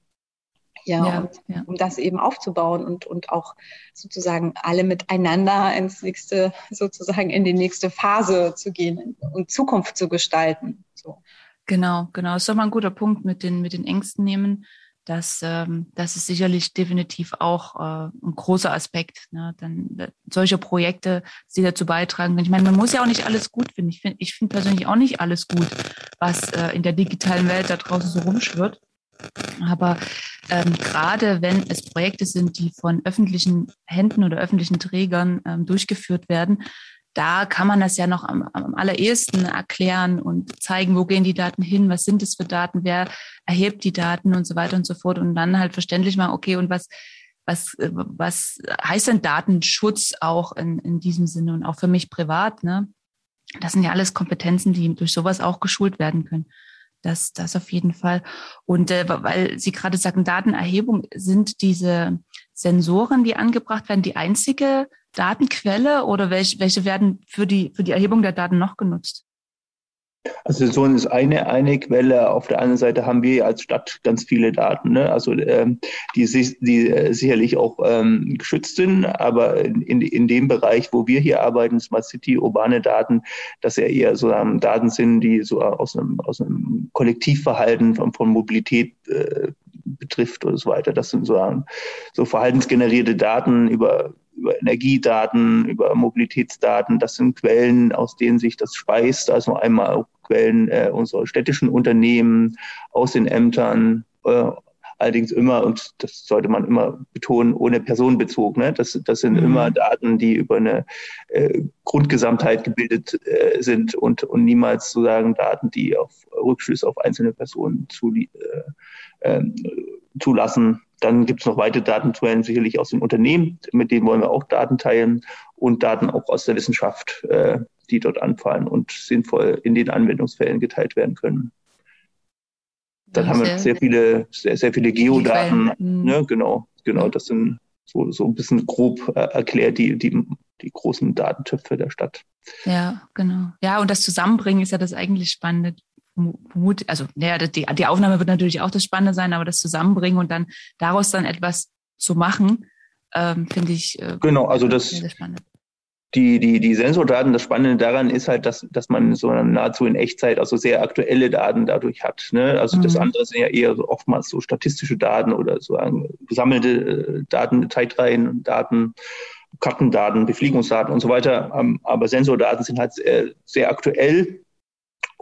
ja, ja, und, ja, um das eben aufzubauen und, und auch sozusagen alle miteinander ins nächste, sozusagen in die nächste Phase zu gehen und Zukunft zu gestalten. So. Genau, genau. Das ist doch mal ein guter Punkt mit den, mit den Ängsten nehmen. Das, ähm, das ist sicherlich definitiv auch äh, ein großer Aspekt. Ne? Dann äh, solche Projekte, die dazu beitragen. Ich meine, man muss ja auch nicht alles gut finden. Ich finde ich finde persönlich auch nicht alles gut, was äh, in der digitalen Welt da draußen so rumschwirrt. Aber ähm, gerade wenn es Projekte sind, die von öffentlichen Händen oder öffentlichen Trägern ähm, durchgeführt werden, da kann man das ja noch am, am allerersten erklären und zeigen, wo gehen die Daten hin, was sind es für Daten, wer erhebt die Daten und so weiter und so fort und dann halt verständlich machen, okay, und was, was, was heißt denn Datenschutz auch in, in diesem Sinne und auch für mich privat, ne? Das sind ja alles Kompetenzen, die durch sowas auch geschult werden können. Das, das auf jeden Fall. Und äh, weil Sie gerade sagten, Datenerhebung, sind diese Sensoren, die angebracht werden, die einzige Datenquelle oder welche, welche werden für die, für die Erhebung der Daten noch genutzt? Also Sensoren ist eine, eine Quelle. Auf der anderen Seite haben wir als Stadt ganz viele Daten, ne? also ähm, die, die äh, sicherlich auch ähm, geschützt sind, aber in, in dem Bereich, wo wir hier arbeiten, Smart City, urbane Daten, dass ja eher so ähm, Daten sind, die so aus einem, aus einem Kollektivverhalten von, von Mobilität äh, betrifft oder so weiter. Das sind so, so verhaltensgenerierte Daten über über Energiedaten, über Mobilitätsdaten. Das sind Quellen, aus denen sich das speist. Also einmal Quellen äh, unserer städtischen Unternehmen, aus den Ämtern, äh, allerdings immer, und das sollte man immer betonen, ohne Personenbezug. Ne? Das, das sind mhm. immer Daten, die über eine äh, Grundgesamtheit gebildet äh, sind und, und niemals sozusagen Daten, die auf Rückschlüsse auf einzelne Personen zu, äh, ähm, zulassen. Dann gibt es noch weitere Datenquellen, sicherlich aus dem Unternehmen, mit denen wollen wir auch Daten teilen und Daten auch aus der Wissenschaft, äh, die dort anfallen und sinnvoll in den Anwendungsfällen geteilt werden können. Dann ja, haben wir sehr viele, sehr, sehr viele Geodaten. Mhm. Ne? Genau, genau, das sind so, so ein bisschen grob äh, erklärt die, die, die großen Datentöpfe der Stadt. Ja, genau. Ja, und das Zusammenbringen ist ja das eigentlich Spannende vermute, also naja, die, die Aufnahme wird natürlich auch das Spannende sein, aber das Zusammenbringen und dann daraus dann etwas zu machen, ähm, finde ich äh, genau, also das, sehr spannend. die, die, die Sensordaten, das Spannende daran ist halt, dass, dass man so nahezu in Echtzeit, also sehr aktuelle Daten dadurch hat. Ne? Also mhm. das andere sind ja eher so oftmals so statistische Daten oder so gesammelte äh, Daten, Zeitreihen, Daten, Kartendaten, Befliegungsdaten und so weiter. Ähm, aber Sensordaten sind halt sehr, sehr aktuell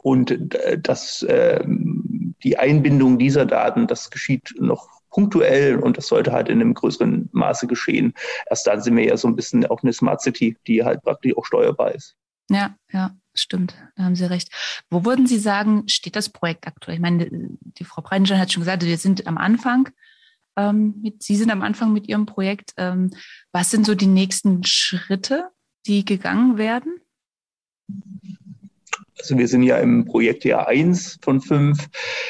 und äh, das, äh, die Einbindung dieser Daten, das geschieht noch punktuell und das sollte halt in einem größeren Maße geschehen. Erst dann sind wir ja so ein bisschen auch eine Smart City, die halt praktisch auch steuerbar ist. Ja, ja, stimmt. Da haben Sie recht. Wo würden Sie sagen, steht das Projekt aktuell? Ich meine, die Frau Breitenstein hat schon gesagt, wir sind am Anfang. Ähm, mit, Sie sind am Anfang mit Ihrem Projekt. Ähm, was sind so die nächsten Schritte, die gegangen werden? Also wir sind ja im Projektjahr eins von fünf.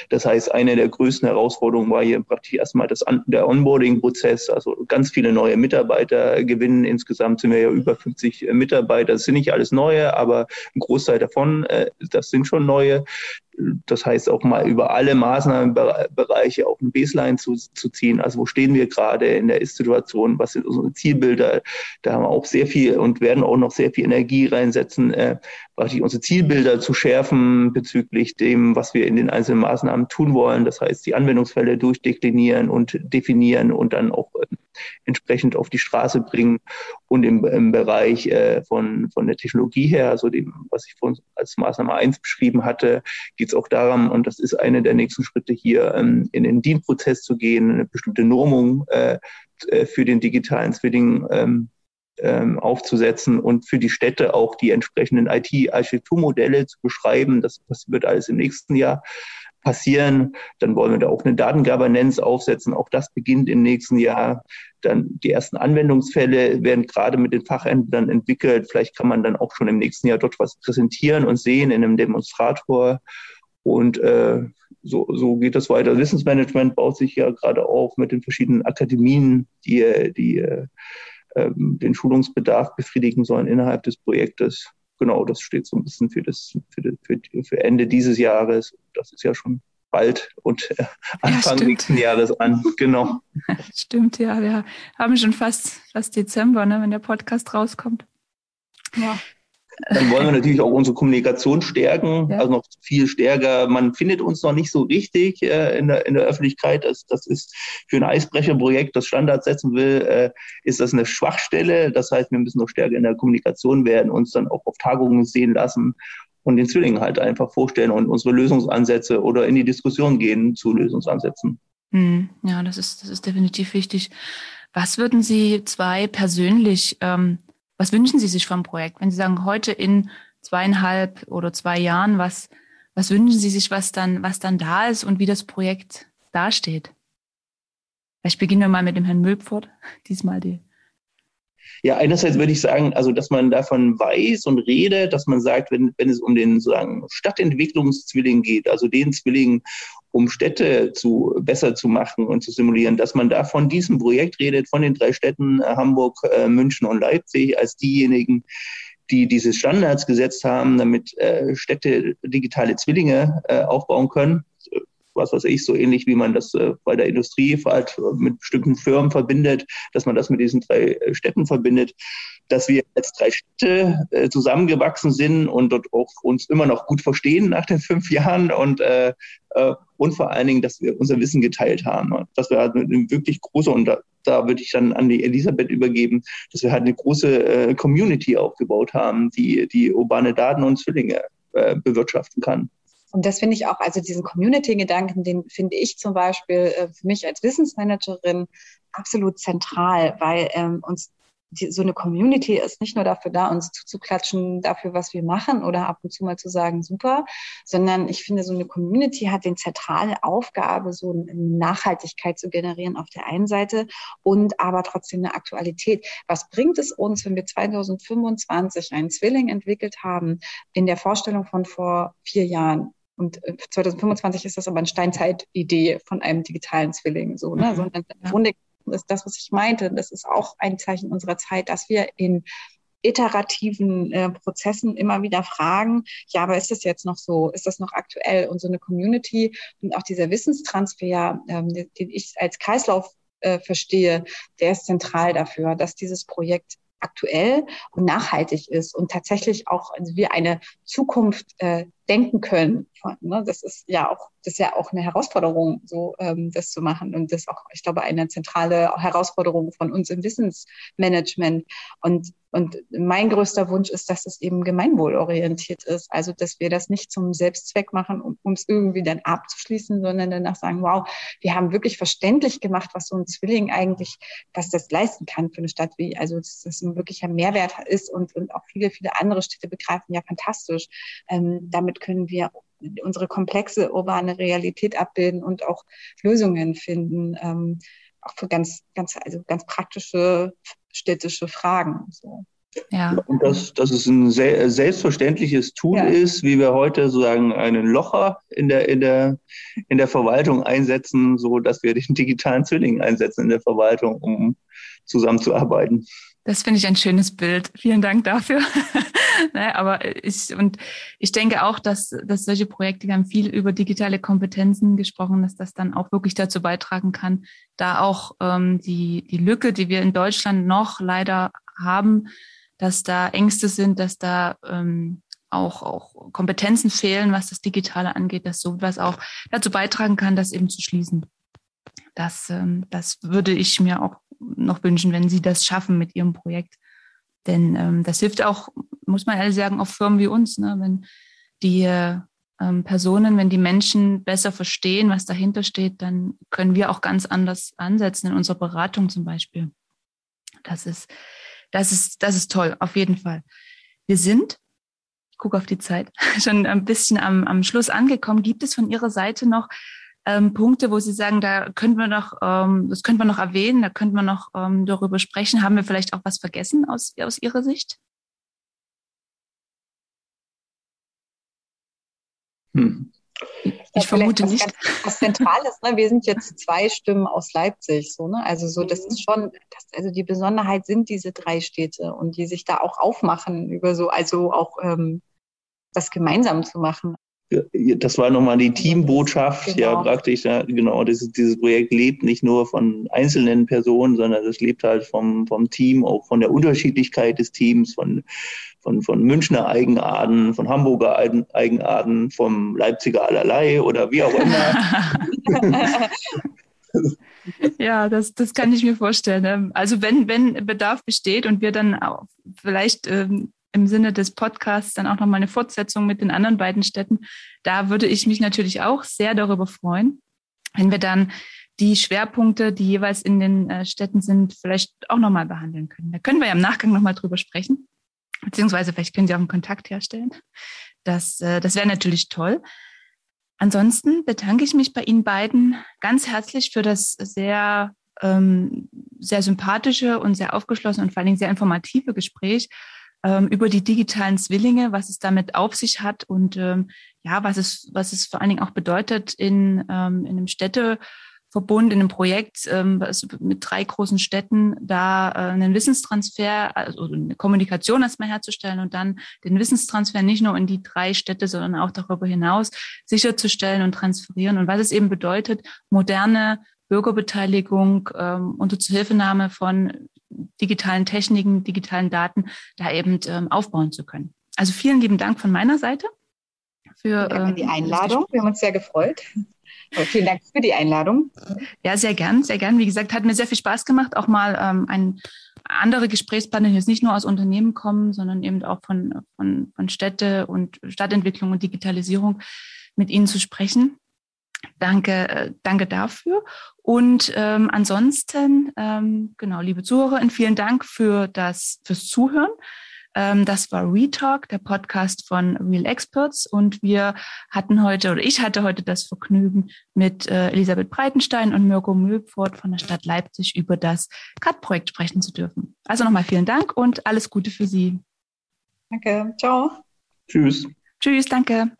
Das heißt, eine der größten Herausforderungen war hier praktisch erstmal das, der Onboarding-Prozess. Also ganz viele neue Mitarbeiter gewinnen. Insgesamt sind wir ja über 50 Mitarbeiter. Das sind nicht alles neue, aber ein Großteil davon, äh, das sind schon neue das heißt auch mal über alle Maßnahmenbereiche auch ein Baseline zu, zu ziehen. Also wo stehen wir gerade in der Ist-Situation? Was sind unsere Zielbilder? Da haben wir auch sehr viel und werden auch noch sehr viel Energie reinsetzen, äh, unsere Zielbilder zu schärfen bezüglich dem, was wir in den einzelnen Maßnahmen tun wollen. Das heißt, die Anwendungsfälle durchdeklinieren und definieren und dann auch äh, entsprechend auf die Straße bringen und im, im Bereich äh, von, von der Technologie her, also dem, was ich vorhin als Maßnahme eins beschrieben hatte, geht es auch darum, und das ist eine der nächsten Schritte hier, ähm, in den DIN-Prozess zu gehen, eine bestimmte Normung äh, äh, für den digitalen Zwilling ähm, ähm, aufzusetzen und für die Städte auch die entsprechenden IT-Architekturmodelle zu beschreiben. Das, das wird alles im nächsten Jahr passieren. Dann wollen wir da auch eine Datengovernance aufsetzen. Auch das beginnt im nächsten Jahr. Dann die ersten Anwendungsfälle werden gerade mit den Fachämtern entwickelt. Vielleicht kann man dann auch schon im nächsten Jahr dort was präsentieren und sehen in einem Demonstrator. Und äh, so, so geht das weiter. Wissensmanagement baut sich ja gerade auf mit den verschiedenen Akademien, die, die äh, den Schulungsbedarf befriedigen sollen innerhalb des Projektes genau, das steht so ein bisschen für, das, für, für, für Ende dieses Jahres. Das ist ja schon bald und äh, Anfang ja, nächsten Jahres an. Genau. Stimmt, ja. Wir haben schon fast, fast Dezember, ne, wenn der Podcast rauskommt. Ja. Dann wollen wir natürlich auch unsere Kommunikation stärken, ja. also noch viel stärker. Man findet uns noch nicht so richtig äh, in, der, in der Öffentlichkeit. Das, das ist für ein Eisbrecherprojekt, das Standards setzen will, äh, ist das eine Schwachstelle. Das heißt, wir müssen noch stärker in der Kommunikation werden, uns dann auch auf Tagungen sehen lassen und den Zwillingen halt einfach vorstellen und unsere Lösungsansätze oder in die Diskussion gehen zu Lösungsansätzen. Hm, ja, das ist, das ist definitiv wichtig. Was würden Sie zwei persönlich ähm, was wünschen Sie sich vom Projekt? Wenn Sie sagen, heute in zweieinhalb oder zwei Jahren, was, was wünschen Sie sich, was dann, was dann da ist und wie das Projekt dasteht? Vielleicht beginnen wir mal mit dem Herrn Möbfort, diesmal die. Ja, einerseits würde ich sagen, also dass man davon weiß und redet, dass man sagt, wenn, wenn es um den sozusagen Stadtentwicklungszwilling geht, also den Zwilling, um Städte zu, besser zu machen und zu simulieren, dass man da von diesem Projekt redet, von den drei Städten äh, Hamburg, äh, München und Leipzig als diejenigen, die diese Standards gesetzt haben, damit äh, Städte digitale Zwillinge aufbauen können. Was weiß ich, so ähnlich wie man das bei der Industrie halt mit bestimmten Firmen verbindet, dass man das mit diesen drei Städten verbindet dass wir als drei Städte zusammengewachsen sind und dort auch uns immer noch gut verstehen nach den fünf Jahren und, und vor allen Dingen, dass wir unser Wissen geteilt haben. Dass wir halt eine wirklich große, und da, da würde ich dann an die Elisabeth übergeben, dass wir halt eine große äh, Community aufgebaut haben, die die urbane Daten und Zwillinge äh, bewirtschaften kann. Und das finde ich auch, also diesen Community-Gedanken, den finde ich zum Beispiel äh, für mich als Wissensmanagerin absolut zentral, weil ähm, uns die, so eine Community ist nicht nur dafür da, uns zuzuklatschen dafür, was wir machen oder ab und zu mal zu sagen, super, sondern ich finde, so eine Community hat den zentrale Aufgabe, so eine Nachhaltigkeit zu generieren auf der einen Seite und aber trotzdem eine Aktualität. Was bringt es uns, wenn wir 2025 einen Zwilling entwickelt haben in der Vorstellung von vor vier Jahren? Und 2025 äh, ist das aber eine Steinzeit-Idee von einem digitalen Zwilling, so, ne? Mhm. Sondern im Grunde ist das, was ich meinte. Das ist auch ein Zeichen unserer Zeit, dass wir in iterativen äh, Prozessen immer wieder fragen, ja, aber ist das jetzt noch so? Ist das noch aktuell? Und so eine Community und auch dieser Wissenstransfer, ähm, den ich als Kreislauf äh, verstehe, der ist zentral dafür, dass dieses Projekt aktuell und nachhaltig ist und tatsächlich auch also wir eine Zukunft äh, denken können. Ne? Das ist ja auch, das ist ja auch eine Herausforderung, so ähm, das zu machen. Und das ist auch, ich glaube, eine zentrale Herausforderung von uns im Wissensmanagement. Und, und mein größter Wunsch ist, dass es eben gemeinwohlorientiert ist. Also, dass wir das nicht zum Selbstzweck machen, um es irgendwie dann abzuschließen, sondern danach sagen, wow, wir haben wirklich verständlich gemacht, was so ein Zwilling eigentlich, was das leisten kann für eine Stadt wie, also, dass das ein wirklicher Mehrwert ist und, und auch viele, viele andere Städte begreifen, ja, fantastisch. Ähm, damit damit können wir unsere komplexe urbane Realität abbilden und auch Lösungen finden, ähm, auch für ganz, ganz, also ganz praktische städtische Fragen. So. Ja. Und dass, dass es ein sehr, selbstverständliches Tool ja. ist, wie wir heute sozusagen einen Locher in der, in, der, in der Verwaltung einsetzen, so dass wir den digitalen Zwilling einsetzen in der Verwaltung, um zusammenzuarbeiten. Das finde ich ein schönes Bild. Vielen Dank dafür. ne, aber ich, und ich denke auch, dass, dass solche Projekte, wir haben viel über digitale Kompetenzen gesprochen, dass das dann auch wirklich dazu beitragen kann, da auch ähm, die, die Lücke, die wir in Deutschland noch leider haben, dass da Ängste sind, dass da ähm, auch, auch Kompetenzen fehlen, was das Digitale angeht, dass sowas auch dazu beitragen kann, das eben zu schließen. Das, ähm, das würde ich mir auch noch wünschen, wenn Sie das schaffen mit Ihrem Projekt. Denn ähm, das hilft auch, muss man ehrlich sagen, auch Firmen wie uns, ne? wenn die ähm, Personen, wenn die Menschen besser verstehen, was dahinter steht, dann können wir auch ganz anders ansetzen in unserer Beratung zum Beispiel. Das ist, das ist, das ist toll, auf jeden Fall. Wir sind, ich gucke auf die Zeit, schon ein bisschen am, am Schluss angekommen. Gibt es von Ihrer Seite noch ähm, Punkte, wo Sie sagen, da könnten wir noch, ähm, das könnte man noch erwähnen, da könnte man noch ähm, darüber sprechen. Haben wir vielleicht auch was vergessen aus, aus Ihrer Sicht? Hm. Ich vermute was nicht. Ganz, was Zentrales, ne? wir sind jetzt zwei Stimmen aus Leipzig, so, ne? Also so, das ist schon, das, also die Besonderheit sind diese drei Städte und die sich da auch aufmachen über so, also auch ähm, das gemeinsam zu machen das war nochmal die Teambotschaft, genau. ja praktisch, ja, genau, dieses, dieses Projekt lebt nicht nur von einzelnen Personen, sondern es lebt halt vom, vom Team, auch von der Unterschiedlichkeit des Teams, von, von, von Münchner Eigenarten, von Hamburger Eigenarten, vom Leipziger allerlei oder wie auch immer. ja, das, das kann ich mir vorstellen. Also wenn, wenn Bedarf besteht und wir dann auch vielleicht ähm, im Sinne des Podcasts dann auch nochmal eine Fortsetzung mit den anderen beiden Städten. Da würde ich mich natürlich auch sehr darüber freuen, wenn wir dann die Schwerpunkte, die jeweils in den äh, Städten sind, vielleicht auch nochmal behandeln können. Da können wir ja im Nachgang nochmal drüber sprechen, beziehungsweise vielleicht können Sie auch einen Kontakt herstellen. Das, äh, das wäre natürlich toll. Ansonsten bedanke ich mich bei Ihnen beiden ganz herzlich für das sehr, ähm, sehr sympathische und sehr aufgeschlossene und vor allen Dingen sehr informative Gespräch ähm, über die digitalen Zwillinge, was es damit auf sich hat und ähm, ja, was es, was es vor allen Dingen auch bedeutet in, ähm, in einem Städteverbund, in einem Projekt ähm, mit drei großen Städten, da äh, einen Wissenstransfer, also eine Kommunikation erstmal herzustellen und dann den Wissenstransfer nicht nur in die drei Städte, sondern auch darüber hinaus sicherzustellen und transferieren. Und was es eben bedeutet, moderne Bürgerbeteiligung ähm, unter Zuhilfenahme von digitalen Techniken, digitalen Daten da eben ähm, aufbauen zu können. Also vielen lieben Dank von meiner Seite für ähm, die Einladung. Wir haben uns sehr gefreut. Aber vielen Dank für die Einladung. Ja, sehr gern, sehr gern. Wie gesagt, hat mir sehr viel Spaß gemacht, auch mal ähm, ein andere Gesprächspartner, die jetzt nicht nur aus Unternehmen kommen, sondern eben auch von, von, von Städte und Stadtentwicklung und Digitalisierung mit Ihnen zu sprechen. Danke, äh, danke dafür. Und ähm, ansonsten, ähm, genau, liebe Zuhörerinnen, vielen Dank für das fürs Zuhören. Ähm, das war Retalk, der Podcast von Real Experts. Und wir hatten heute, oder ich hatte heute das Vergnügen, mit äh, Elisabeth Breitenstein und Mirko Mühlpfort von der Stadt Leipzig über das CAD-Projekt sprechen zu dürfen. Also nochmal vielen Dank und alles Gute für Sie. Danke. Ciao. Tschüss. Tschüss, danke.